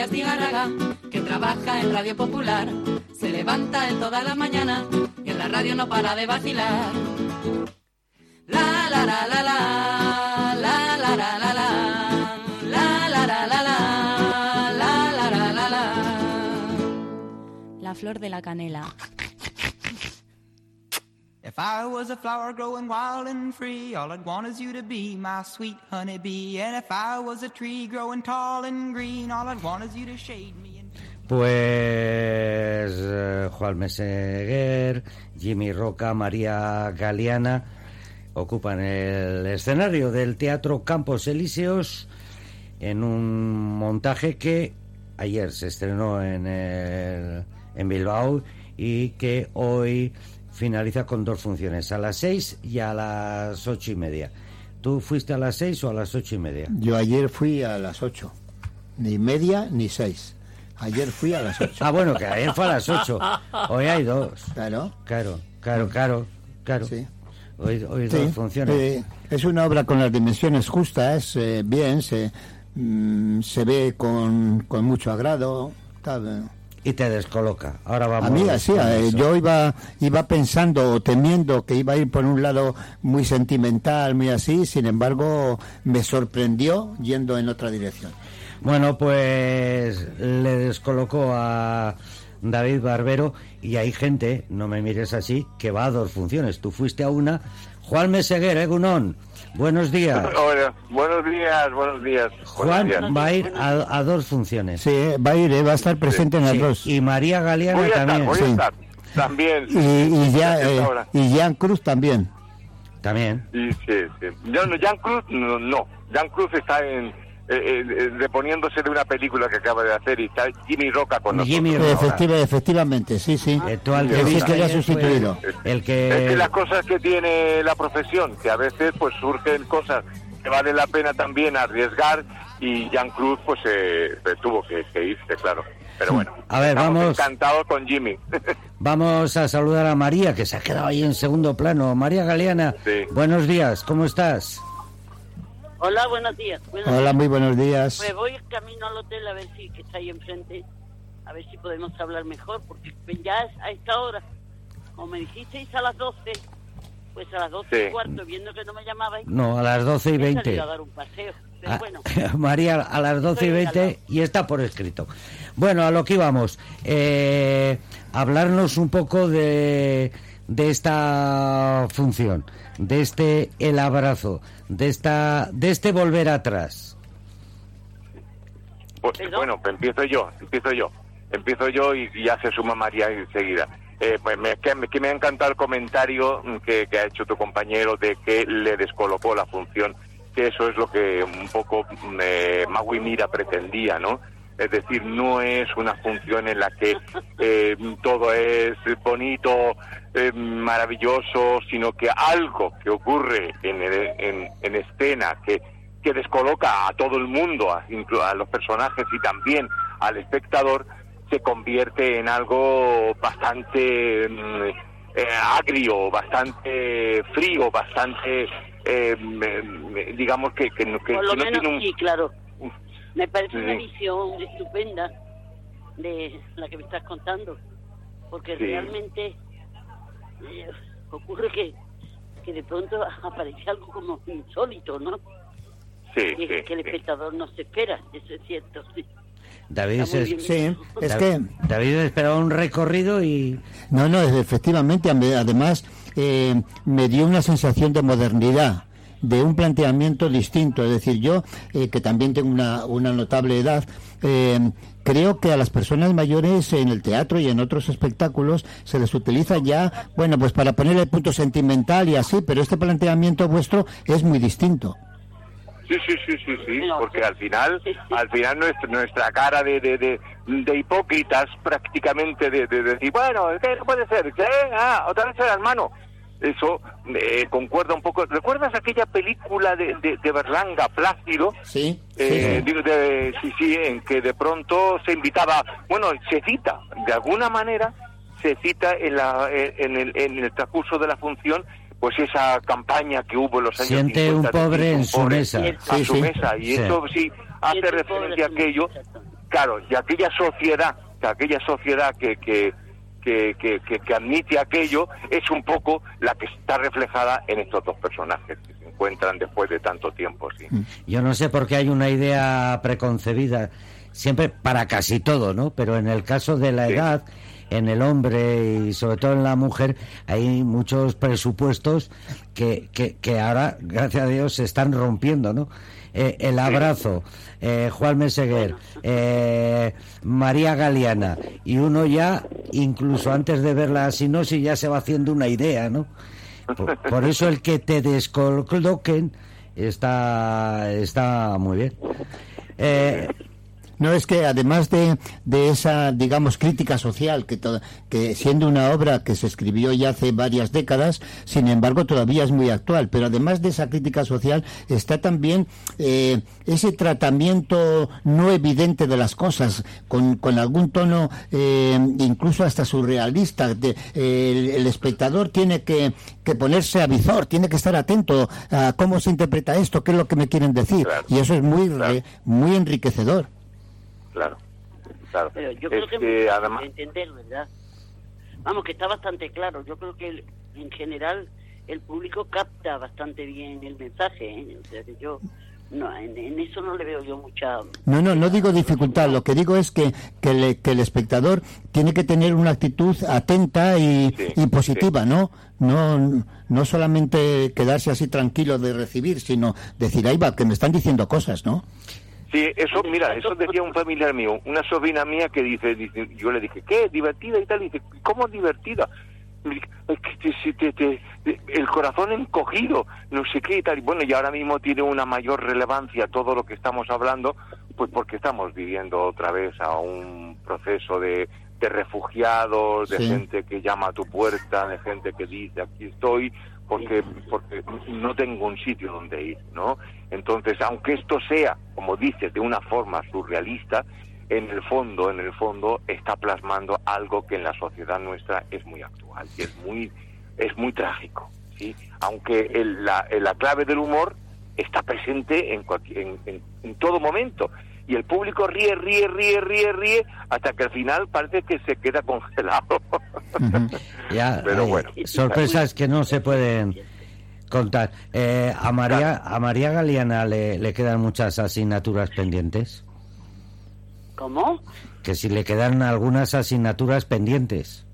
Astigarraga, que trabaja en Radio Popular. Se levanta en toda la mañana y en la radio no para de vacilar. La la la la la, la la la la la, la la la la la, la la la la la. La flor de la canela. If I was a flower wild and free, all I'd want is you to be my sweet. And if I was a tree tall and green, all I'd want is you to shade me. Pues eh, Juan Meseguer, Jimmy Roca, María Galeana ocupan el escenario del Teatro Campos Elíseos en un montaje que ayer se estrenó en, en Bilbao y que hoy finaliza con dos funciones, a las seis y a las ocho y media. ¿Tú fuiste a las seis o a las ocho y media? Yo ayer fui a las 8. Ni media ni 6. Ayer fui a las 8. Ah, bueno, que ayer fue a las ocho. Hoy hay dos. Claro. Claro, claro, claro, claro. Sí. Hoy, hoy Sí, dos funciones. eh, es una obra con las dimensiones justas, eh, bien, se, mm, se ve con, con mucho agrado. tal, eh. Y te descoloca. Ahora vamos. A mí así, eh, yo iba, iba pensando o temiendo que iba a ir por un lado muy sentimental, muy así, sin embargo me sorprendió yendo en otra dirección. Bueno, pues le descolocó a David Barbero y hay gente, no me mires así, que va a dos funciones. Tú fuiste a una. Juan Meseguer, Egunon. Buenos días. Hola, buenos días, buenos días. Juan buenos días. va a ir a, a dos funciones. Sí, eh, va a ir, eh, va a estar presente en las Sí, dos. Y María Galeana Voy a estar, también. voy sí. a estar. También. Y, y ya, eh, y Jan Cruz también. También. Y sí, sí. Yo, no, Jan Cruz, no, no. Jan Cruz está en, eh, eh, reponiéndose de una película que acaba de hacer y está Jimmy Roca con nosotros. Jimmy Roca. efectiva- efectivamente, sí, sí. Al Sí, que que ayer fue sustituido. El Es que. que las cosas que tiene la profesión, que a veces pues surgen cosas que vale la pena también arriesgar y Jan Cruz pues eh, pues, tuvo que, que irse, claro. Pero bueno, A ver, vamos. encantados con Jimmy. Vamos a saludar a María, que se ha quedado ahí en segundo plano. María Galeana, Sí. buenos días, ¿cómo estás? Hola, buenos días. Buenos Hola, días. muy buenos días. Pues voy camino al hotel a ver si que está ahí enfrente, a ver si podemos hablar mejor, porque ya es a esta hora, como me dijisteis a las 12, pues a las 12 Sí. y cuarto, viendo que no me llamabais, No, a las 12 y he 20. salido a dar un paseo. Pero Ah, bueno, María, a las 12 y Estoy 20 y está por escrito. Bueno, a lo que íbamos. Eh, hablarnos un poco de, de esta función, de este el abrazo, de esta de este volver atrás. Pues, bueno, pues empiezo yo, empiezo yo. Empiezo yo y ya se suma María enseguida. Eh, pues me, que, me- que me ha encantado el comentario mm, que, que ha hecho tu compañero de que le descolocó la función, que eso es lo que un poco mm, eh, Magui Mira pretendía, ¿no? Es decir, no es una función en la que eh, todo es bonito, eh, maravilloso, sino que algo que ocurre en, el- en, en escena, que, que descoloca a todo el mundo, a, a los personajes y también al espectador, se convierte en algo bastante mm, eh, agrio, bastante frío, bastante, eh, mm, digamos que, que, no- que- por lo que no menos tiene un... sí, claro. Me parece una visión estupenda de la que me estás contando, porque Sí. realmente eh, ocurre que, que de pronto aparece algo como insólito, ¿no? Sí, que, sí, que el sí. espectador no se espera, eso es cierto. Sí. David, bien. Sí, es que David esperaba un recorrido y No, no, es- efectivamente, ame- además eh, me dio una sensación de modernidad, de un planteamiento distinto. Es decir, yo, eh, que también tengo una, una notable edad, eh, creo que a las personas mayores en el teatro y en otros espectáculos se les utiliza ya, bueno, pues para poner el punto sentimental y así, pero este planteamiento vuestro es muy distinto. Sí, sí, sí, sí, sí, porque al final, al final nuestra, nuestra cara de, de, de, de hipócritas prácticamente de, de decir, bueno, ¿qué no puede ser? ¿Qué? Ah, otra vez el hermano. Eso eh, concuerda un poco. ¿Recuerdas aquella película de, de, de Berlanga, Plácido? Sí, Eh, sí. digo, de- sí, sí, en que de pronto se invitaba, bueno, se cita, de alguna manera se cita en, la, en, el, en el transcurso de la función, pues esa campaña que hubo en los años Siente 50 un de pobre en su pobre mesa. A Sí, su sí. mesa, y Sí. eso sí hace referencia a aquello claro, y aquella sociedad, que aquella sociedad que, que, que, que, que- que admite aquello es un poco la que está reflejada en estos dos personajes que se encuentran después de tanto tiempo, sí. Yo no sé por qué hay una idea preconcebida, siempre para casi todo, ¿no? Pero en el caso de la Sí. edad, en el hombre y sobre todo en la mujer, hay muchos presupuestos que, que, que ahora, gracias a Dios, se están rompiendo, ¿no? Eh, el abrazo, eh, Juan Meseguer, eh, María Galeana, y uno ya, incluso antes de ver la sinopsis, ya se va haciendo una idea, ¿no? Por, por eso el que te descoloquen está, está muy bien. No, es que además de, de esa, digamos, crítica social, que, to- que siendo una obra que se escribió ya hace varias décadas, sin embargo todavía es muy actual, pero además de esa crítica social está también eh, ese tratamiento no evidente de las cosas, con, con algún tono eh, incluso hasta surrealista. De- el, el espectador tiene que, que ponerse a visor, tiene que estar atento a cómo se interpreta esto, qué es lo que me quieren decir, Claro. y eso es muy, Claro. muy enriquecedor. Claro, claro. Pero yo creo Es que que es muy además, entender, ¿verdad? Vamos, que está bastante claro. Yo creo que el- en general el público capta bastante bien el mensaje. ¿eh? O sea, que yo no, en, en eso no le veo yo mucha... No, no, no digo dificultad, lo que digo es que, que, le- que el espectador tiene que tener una actitud atenta y, Sí, y positiva, ¿no? ¿no? No solamente quedarse así tranquilo de recibir, sino decir, ahí va, que me están diciendo cosas, ¿no? Sí, eso, mira, eso decía un familiar mío, una sobrina mía que dice, dice- yo le dije, ¿qué? ¿Divertida y tal? Y dice, ¿cómo divertida? Te- te- te- el corazón encogido, no sé qué y tal. Y bueno, y ahora mismo tiene una mayor relevancia todo lo que estamos hablando, pues porque estamos viviendo otra vez a un proceso de, de refugiados, de Sí. gente que llama a tu puerta, de gente que dice, aquí estoy, porque, porque no tengo un sitio donde ir, ¿no? Entonces, aunque esto sea, como dices, de una forma surrealista, en el fondo, en el fondo, está plasmando algo que en la sociedad nuestra es muy actual y es muy, es muy trágico, ¿sí? Aunque el- la, la clave del humor está presente en, en- en todo momento. Y el público ríe, ríe, ríe, ríe, ríe, hasta que al final parece que se queda congelado. Ya, Pero hay bueno. sorpresas que no se pueden contar. Eh, a María a María Galeana le, le quedan muchas asignaturas pendientes. ¿Cómo? Que si le quedan algunas asignaturas pendientes.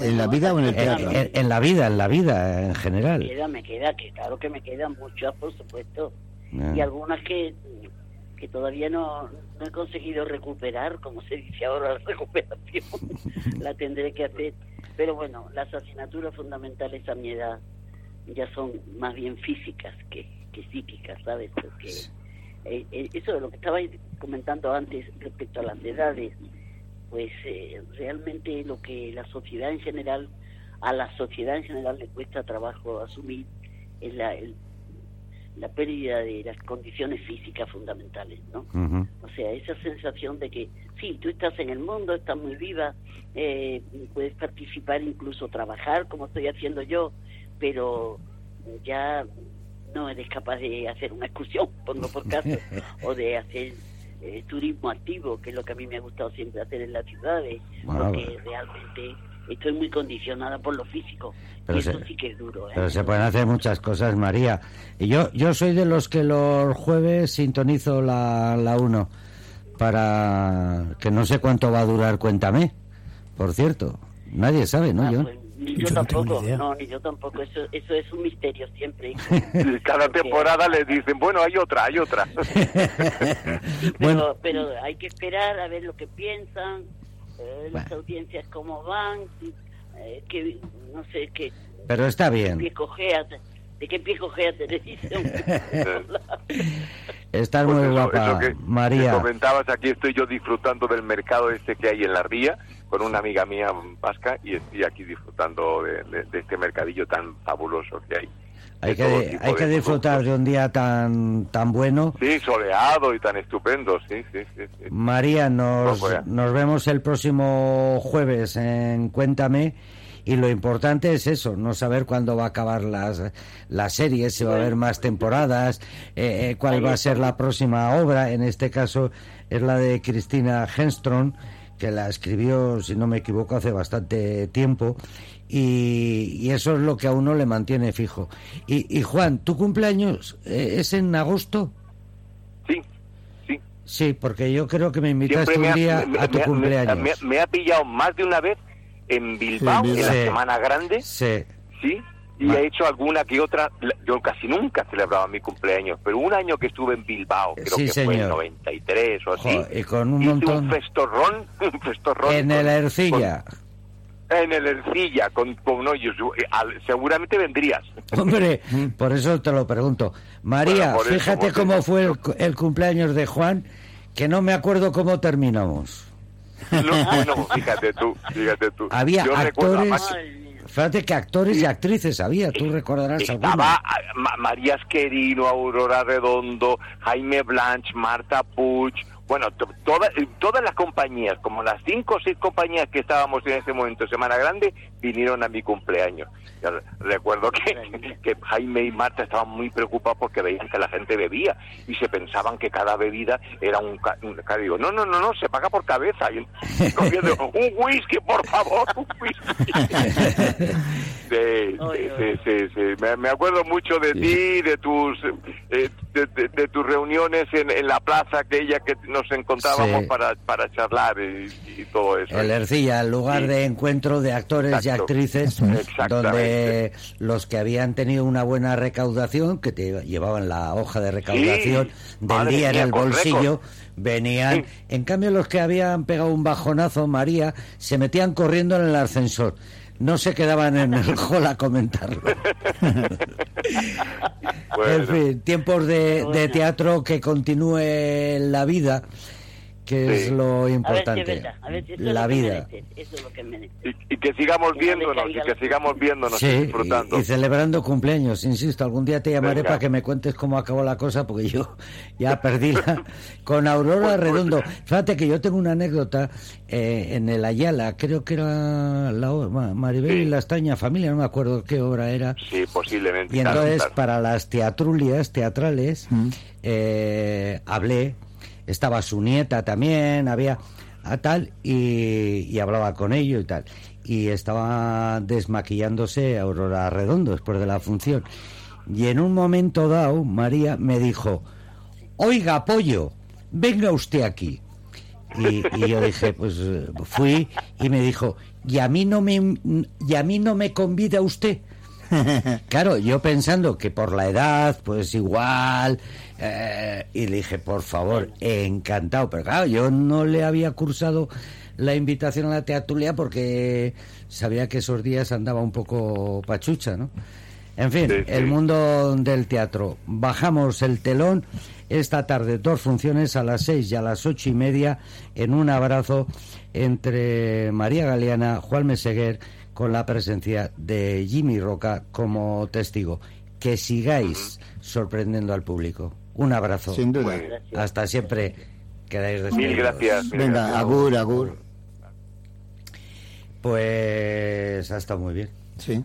¿En la vida o en el En, teatro? en- en la vida, en la vida en Me general. queda, me queda, que claro que me quedan muchas, por supuesto. Ah. Y algunas que, que todavía no, no he conseguido recuperar, como se dice ahora, la recuperación. la tendré que hacer. Pero bueno, las asignaturas fundamentales a mi edad ya son más bien físicas que, que psíquicas, ¿sabes? Porque eh, eh, eso de lo que estaba comentando antes respecto a las edades, pues eh, realmente lo que la sociedad en general, a la sociedad en general le cuesta trabajo asumir es la, el- la pérdida de las condiciones físicas fundamentales, ¿no? O sea, esa sensación de que, sí, tú estás en el mundo, estás muy viva, eh, puedes participar, incluso trabajar, como estoy haciendo yo, pero ya no eres capaz de hacer una excursión, pongo por caso, o de hacer eh, turismo activo, que es lo que a mí me ha gustado siempre hacer en las ciudades, porque realmente estoy muy condicionada por lo físico. Pero y eso se- sí que es duro. ¿eh? Pero se pueden hacer muchas cosas, María. Y yo, yo soy de los que los jueves sintonizo la, la 1 para que no sé cuánto va a durar, cuéntame. Por cierto, nadie sabe, ¿no? Ah, Yo. pues, ni yo, tampoco, no, ni yo tampoco, eso, eso es un misterio siempre. Cada temporada le dicen, bueno, hay otra, hay otra. Sí, pero, Bueno. pero hay que esperar a ver lo que piensan, eh, las audiencias cómo van, eh, que no sé qué Pero está bien. pie cojea, de qué pie cojea televisión. Estás Pues muy eso- guapa, eso que- que María. comentabas, aquí estoy yo disfrutando del mercado este que hay en la ría con una amiga mía vasca y estoy aquí disfrutando de, de- de este mercadillo tan fabuloso que hay. Hay que, hay que disfrutar de un día tan, tan bueno. Sí, soleado y tan estupendo, sí, sí, sí. sí. María, nos, No, pues. nos vemos el próximo jueves en Cuéntame. Y lo importante es eso, no saber cuándo va a acabar las, las series, si va a haber más temporadas, eh, eh, cuál va a ser la próxima obra. En este caso, es la de Cristina Henstrom, que la escribió, si no me equivoco, hace bastante tiempo. Y, y eso es lo que a uno le mantiene fijo. Y, y Juan, ¿tu cumpleaños eh, es en agosto? Sí, sí. Sí, porque yo creo que me invitaste un día me- a tu me- cumpleaños. Me, ha pillado más de una vez en Bilbao, Sí, en la sí. Semana Grande, Sí. sí, y Ma- he hecho alguna que otra. Yo casi nunca celebraba mi cumpleaños, pero un año que estuve en Bilbao, creo Sí, que fue en señor. 93 o así, Jo, y con un hice montón- un festorrón, un festorrón En con- el Ercilla. con- en el Ercilla, con, con hoyos. Eh, al- Seguramente vendrías. Hombre, por eso te lo pregunto. María, Bueno, por eso, fíjate cómo fue el, el cumpleaños de Juan, que no me acuerdo cómo terminamos. No, bueno, fíjate tú, fíjate tú. Había Yo recuerdo, actores, además, Ay, mía. Fíjate que actores y actrices había, tú recordarás Estaba alguna. ah, Ma- María Esquerino, Aurora Redondo, Jaime Blanch, Marta Puig, bueno, to- toda- todas las compañías, como las cinco o seis compañías que estábamos en ese momento, Semana Grande, vinieron a mi cumpleaños. Yo recuerdo que, que Jaime y Marta estaban muy preocupados porque veían que la gente bebía y se pensaban que cada bebida era un... digo, no, no, no, no, se paga por cabeza. Y un whisky, por favor, un whisky. Sí, sí, Ay, sí, ay. sí, sí. Me, me acuerdo mucho de ti, de tus eh, de, de- de tus reuniones en, en la plaza aquella que nos encontrábamos Sí. para, para charlar y, y todo eso. El Ercilla, el lugar Sí. de encuentro de actores y actrices, donde los que habían tenido una buena recaudación, que te llevaban la hoja de recaudación del Madre día en el bolsillo, venían. En cambio, los que habían pegado un bajonazo, María, se metían corriendo en el ascensor. No se quedaban en el hall a comentarlo. Bueno, En fin, tiempos de, de teatro que continúe la vida, que es lo A ver si es importante. verdad, a ver si eso la vida. merece, Eso es lo que merece. y, y que sigamos viéndonos, y que sigamos viéndonos y Sí, disfrutando. y, y celebrando cumpleaños, insisto, algún día te llamaré Venga. para que me cuentes cómo acabó la cosa, porque yo ya perdí la... Con Aurora Redondo, fíjate que yo tengo una anécdota eh, en el Ayala, creo que era la Maribel y Sí. la extraña familia, no me acuerdo qué obra era, Sí, posiblemente. y entonces claro. para las teatrulias teatrales eh, hablé, estaba su nieta también, había a tal y, y hablaba con ellos y tal. Y estaba desmaquillándose Aurora Redondo después de la función. Y en un momento dado, María me dijo, oiga, pollo, venga usted aquí. Y, yo dije, pues fui y me dijo, ¿y a mí no me, y a mí no me convida usted? Claro, yo pensando que por la edad, pues igual, eh, y le dije, por favor, encantado, pero claro, yo no le había cursado la invitación a la teatulia porque sabía que esos días andaba un poco pachucha, ¿no? En fin, Sí, sí. el mundo del teatro. Bajamos el telón esta tarde, dos funciones a las seis y a las ocho y media, en un abrazo entre María Galeana, Juan Meseguer, con la presencia de Jimmy Roca como testigo. Que sigáis sorprendiendo al público. Un abrazo. Sin duda. Hasta siempre. Quedáis despedidos. Mil gracias. mil Venga, gracias. agur, agur. Pues ha estado muy bien. Sí.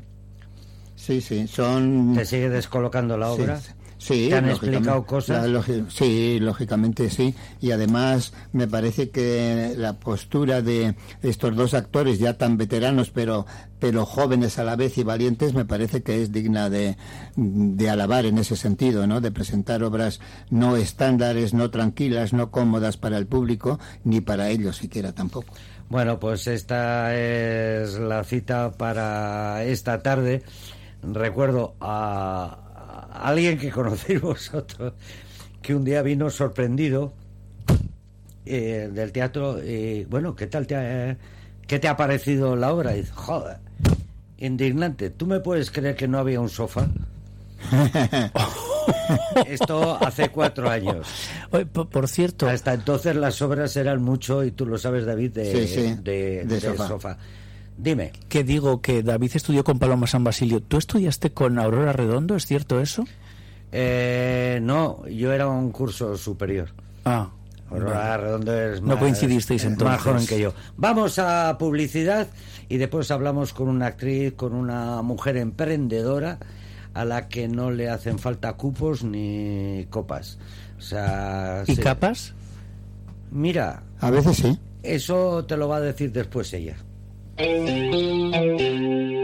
Sí, sí, son... ¿Te sigue descolocando la obra? Sí, sí, ¿Te han lógicamente. explicado cosas? Sí, lógicamente sí. Y además me parece que la postura de estos dos actores ya tan veteranos, pero, pero jóvenes a la vez y valientes, me parece que es digna de, de alabar en ese sentido, ¿no? De presentar obras no estándares, no tranquilas, no cómodas para el público, ni para ellos siquiera tampoco. Bueno, pues esta es la cita para esta tarde. Recuerdo a alguien que conocéis vosotros, que un día vino sorprendido eh, del teatro. Y, bueno, ¿qué tal te ha, qué te ha parecido la obra? Y dice, joder, indignante. ¿Tú me puedes creer que no había un sofá? Esto hace cuatro años. Por cierto, Hasta entonces las obras eran mucho, y tú lo sabes, David, de, Sí, sí, de- de de sofá. sofá. Dime. que digo que David estudió con Paloma San Basilio. ¿Tú estudiaste con Aurora Redondo? ¿Es cierto eso? Eh, no, yo era un curso superior. Ah, Aurora Redondo es No más, coincidisteis es entonces. más joven que yo. Vamos a publicidad y después hablamos con una actriz, con una mujer emprendedora a la que no le hacen falta cupos ni copas. O sea, ¿Y sí. capas? Mira, A veces sí. eso te lo va a decir después ella. Thank you.